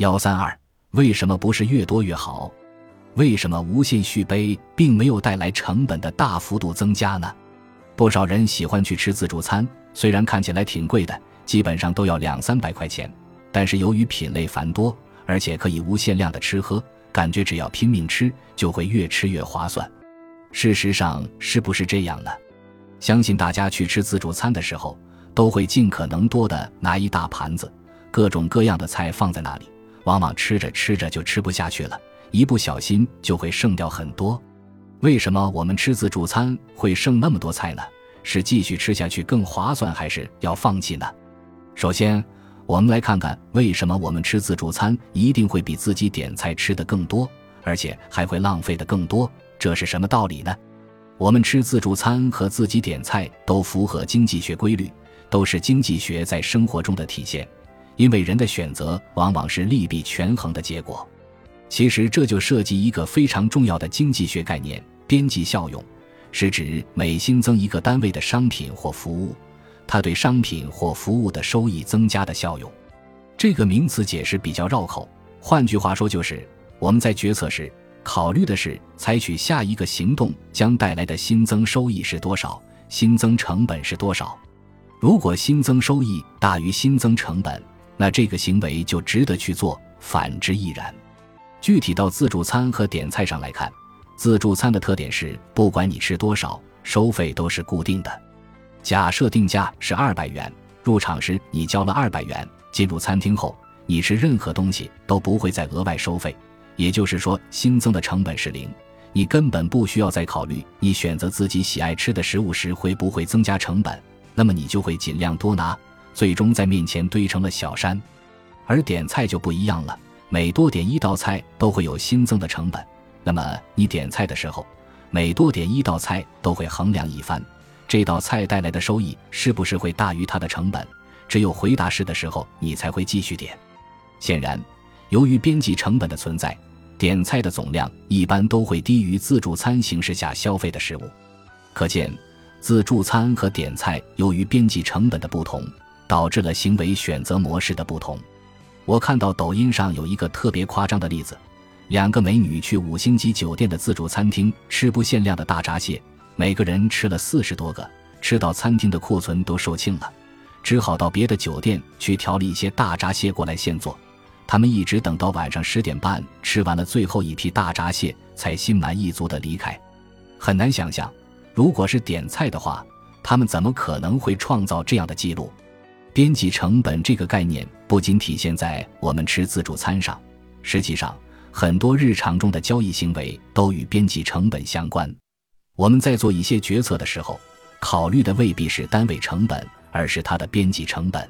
幺三二，为什么不是越多越好？为什么无限续杯并没有带来成本的大幅度增加呢？不少人喜欢去吃自助餐，虽然看起来挺贵的，基本上都要两三百块钱，但是由于品类繁多，而且可以无限量的吃喝，感觉只要拼命吃，就会越吃越划算。事实上是不是这样呢？相信大家去吃自助餐的时候，都会尽可能多的拿一大盘子，各种各样的菜放在那里，往往吃着吃着就吃不下去了。一不小心就会剩掉很多，为什么我们吃自助餐会剩那么多菜呢？是继续吃下去更划算，还是要放弃呢？首先，我们来看看为什么我们吃自助餐一定会比自己点菜吃的更多，而且还会浪费的更多，这是什么道理呢？我们吃自助餐和自己点菜都符合经济学规律，都是经济学在生活中的体现，因为人的选择往往是利弊权衡的结果。其实这就涉及一个非常重要的经济学概念——边际效用，是指每新增一个单位的商品或服务，它对商品或服务的收益增加的效用。这个名词解释比较绕口，换句话说就是我们在决策时考虑的是采取下一个行动将带来的新增收益是多少，新增成本是多少。如果新增收益大于新增成本，那这个行为就值得去做；反之亦然。具体到自助餐和点菜上来看，自助餐的特点是，不管你吃多少，收费都是固定的。假设定价是二百元，入场时你交了二百元，进入餐厅后，你吃任何东西都不会再额外收费。也就是说，新增的成本是零，你根本不需要再考虑你选择自己喜爱吃的食物时会不会增加成本，那么你就会尽量多拿，最终在面前堆成了小山。而点菜就不一样了。每多点一道菜都会有新增的成本，那么你点菜的时候，每多点一道菜都会衡量一番，这道菜带来的收益是不是会大于它的成本？只有回答是的时候，你才会继续点。显然，由于边际成本的存在，点菜的总量一般都会低于自助餐形式下消费的食物。可见，自助餐和点菜由于边际成本的不同，导致了行为选择模式的不同。我看到抖音上有一个特别夸张的例子：两个美女去五星级酒店的自助餐厅吃不限量的大闸蟹，每个人吃了四十多个，吃到餐厅的库存都售罄了，只好到别的酒店去调了一些大闸蟹过来现做。他们一直等到晚上十点半吃完了最后一批大闸蟹，才心满意足地离开。很难想象，如果是点菜的话，他们怎么可能会创造这样的记录？边际成本这个概念不仅体现在我们吃自助餐上，实际上很多日常中的交易行为都与边际成本相关。我们在做一些决策的时候，考虑的未必是单位成本，而是它的边际成本。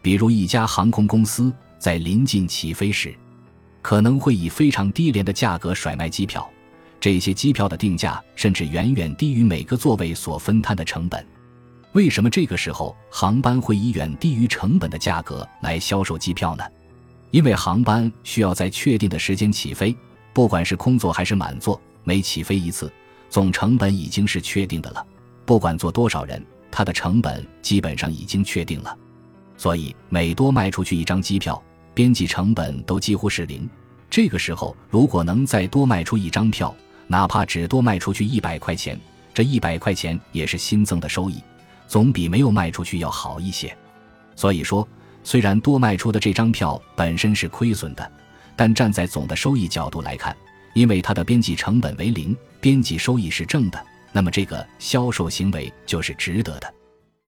比如一家航空公司在临近起飞时，可能会以非常低廉的价格甩卖机票，这些机票的定价甚至远远低于每个座位所分摊的成本。为什么这个时候航班会以远低于成本的价格来销售机票呢？因为航班需要在确定的时间起飞，不管是空座还是满座，每起飞一次，总成本已经是确定的了。不管坐多少人，它的成本基本上已经确定了。所以每多卖出去一张机票，边际成本都几乎是零。这个时候，如果能再多卖出一张票，哪怕只多卖出去一百块钱，这一百块钱也是新增的收益。总比没有卖出去要好一些，所以说，虽然多卖出的这张票本身是亏损的，但站在总的收益角度来看，因为它的边际成本为零，边际收益是正的，那么这个销售行为就是值得的。